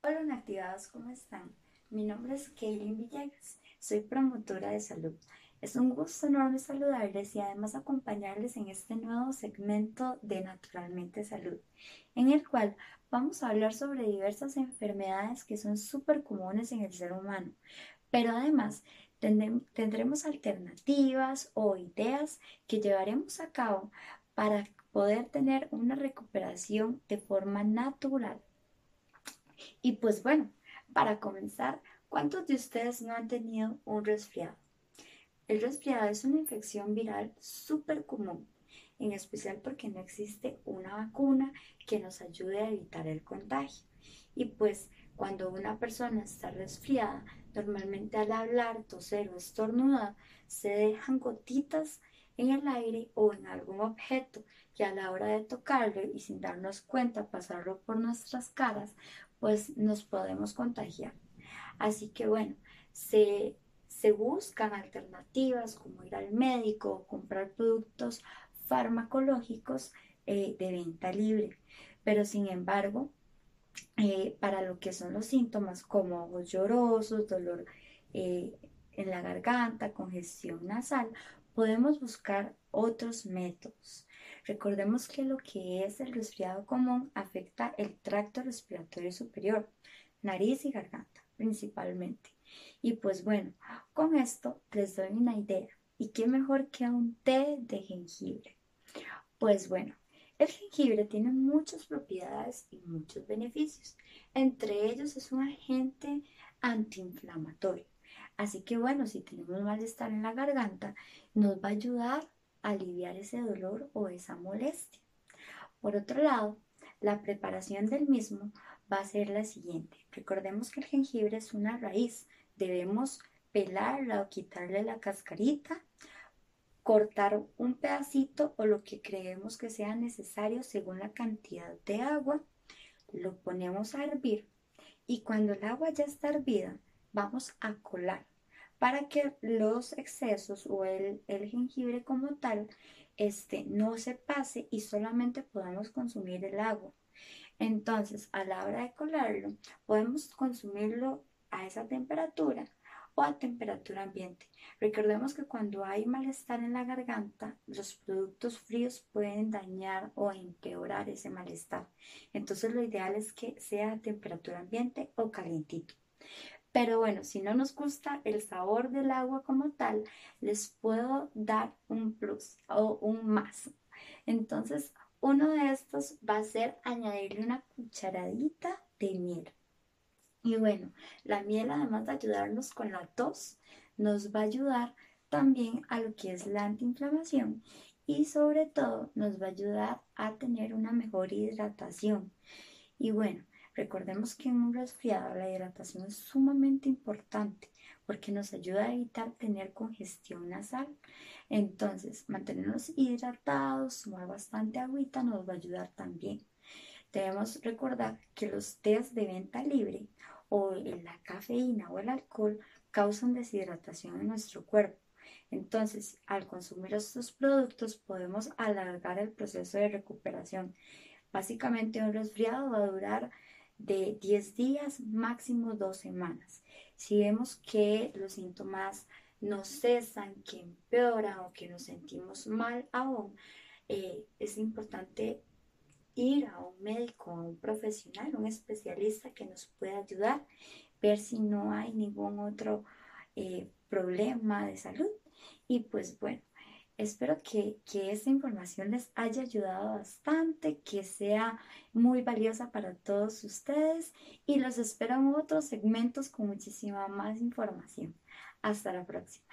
Hola inactivados, ¿cómo están? Mi nombre es Kaylin Villegas, soy promotora de salud. Es un gusto enorme saludarles y además acompañarles en este nuevo segmento de Naturalmente Salud, en el cual vamos a hablar sobre diversas enfermedades que son súper comunes en el ser humano, pero además tendremos alternativas o ideas que llevaremos a cabo para poder tener una recuperación de forma natural. Y pues bueno, para comenzar, ¿cuántos de ustedes no han tenido un resfriado? El resfriado es una infección viral súper común, en especial porque no existe una vacuna que nos ayude a evitar el contagio. Y pues cuando una persona está resfriada, normalmente al hablar, toser o estornudar, se dejan gotitas en el aire o en algún objeto que a la hora de tocarlo y sin darnos cuenta pasarlo por nuestras caras, pues nos podemos contagiar. Así que bueno, se, buscan alternativas como ir al médico o comprar productos farmacológicos eh, de venta libre. Pero sin embargo, eh, para lo que son los síntomas como ojos llorosos, dolor eh, en la garganta, congestión nasal, podemos buscar otros métodos. Recordemos que lo que es el resfriado común afecta el tracto respiratorio superior, nariz y garganta principalmente. Y pues bueno, con esto les doy una idea. ¿Y qué mejor que un té de jengibre? Pues bueno, el jengibre tiene muchas propiedades y muchos beneficios. Entre ellos es un agente antiinflamatorio. Así que bueno, si tenemos malestar en la garganta, nos va a ayudar a aliviar ese dolor o esa molestia. Por otro lado, la preparación del mismo va a ser la siguiente. Recordemos que el jengibre es una raíz. Debemos pelarla o quitarle la cascarita cortar un pedacito o lo que creemos que sea necesario según la cantidad de agua, lo ponemos a hervir y cuando el agua ya está hervida, vamos a colar para que los excesos o el, jengibre como tal este, no se pase y solamente podamos consumir el agua. Entonces, a la hora de colarlo, podemos consumirlo a esa temperatura o a temperatura ambiente. Recordemos que cuando hay malestar en la garganta, los productos fríos pueden dañar o empeorar ese malestar. Entonces lo ideal es que sea a temperatura ambiente o calientito. Pero bueno, si no nos gusta el sabor del agua como tal, les puedo dar un plus o un más. Entonces, uno de estos va a ser añadirle una cucharadita de miel. Y bueno, la miel además de ayudarnos con la tos, nos va a ayudar también a lo que es la antiinflamación y sobre todo nos va a ayudar a tener una mejor hidratación. Y bueno, recordemos que en un resfriado la hidratación es sumamente importante porque nos ayuda a evitar tener congestión nasal. Entonces, mantenernos hidratados, tomar bastante agüita nos va a ayudar también. Debemos recordar que los test de venta libre o la cafeína o el alcohol causan deshidratación en nuestro cuerpo. Entonces, al consumir estos productos podemos alargar el proceso de recuperación. Básicamente un resfriado va a durar de 10 días, máximo 2 semanas. Si vemos que los síntomas no cesan, que empeoran o que nos sentimos mal aún, eh, es importante ir a un médico, a un profesional, un especialista que nos pueda ayudar, ver si no hay ningún otro eh, problema de salud. Y pues bueno, espero que, que esta información les haya ayudado bastante, que sea muy valiosa para todos ustedes y los espero en otros segmentos con muchísima más información. Hasta la próxima.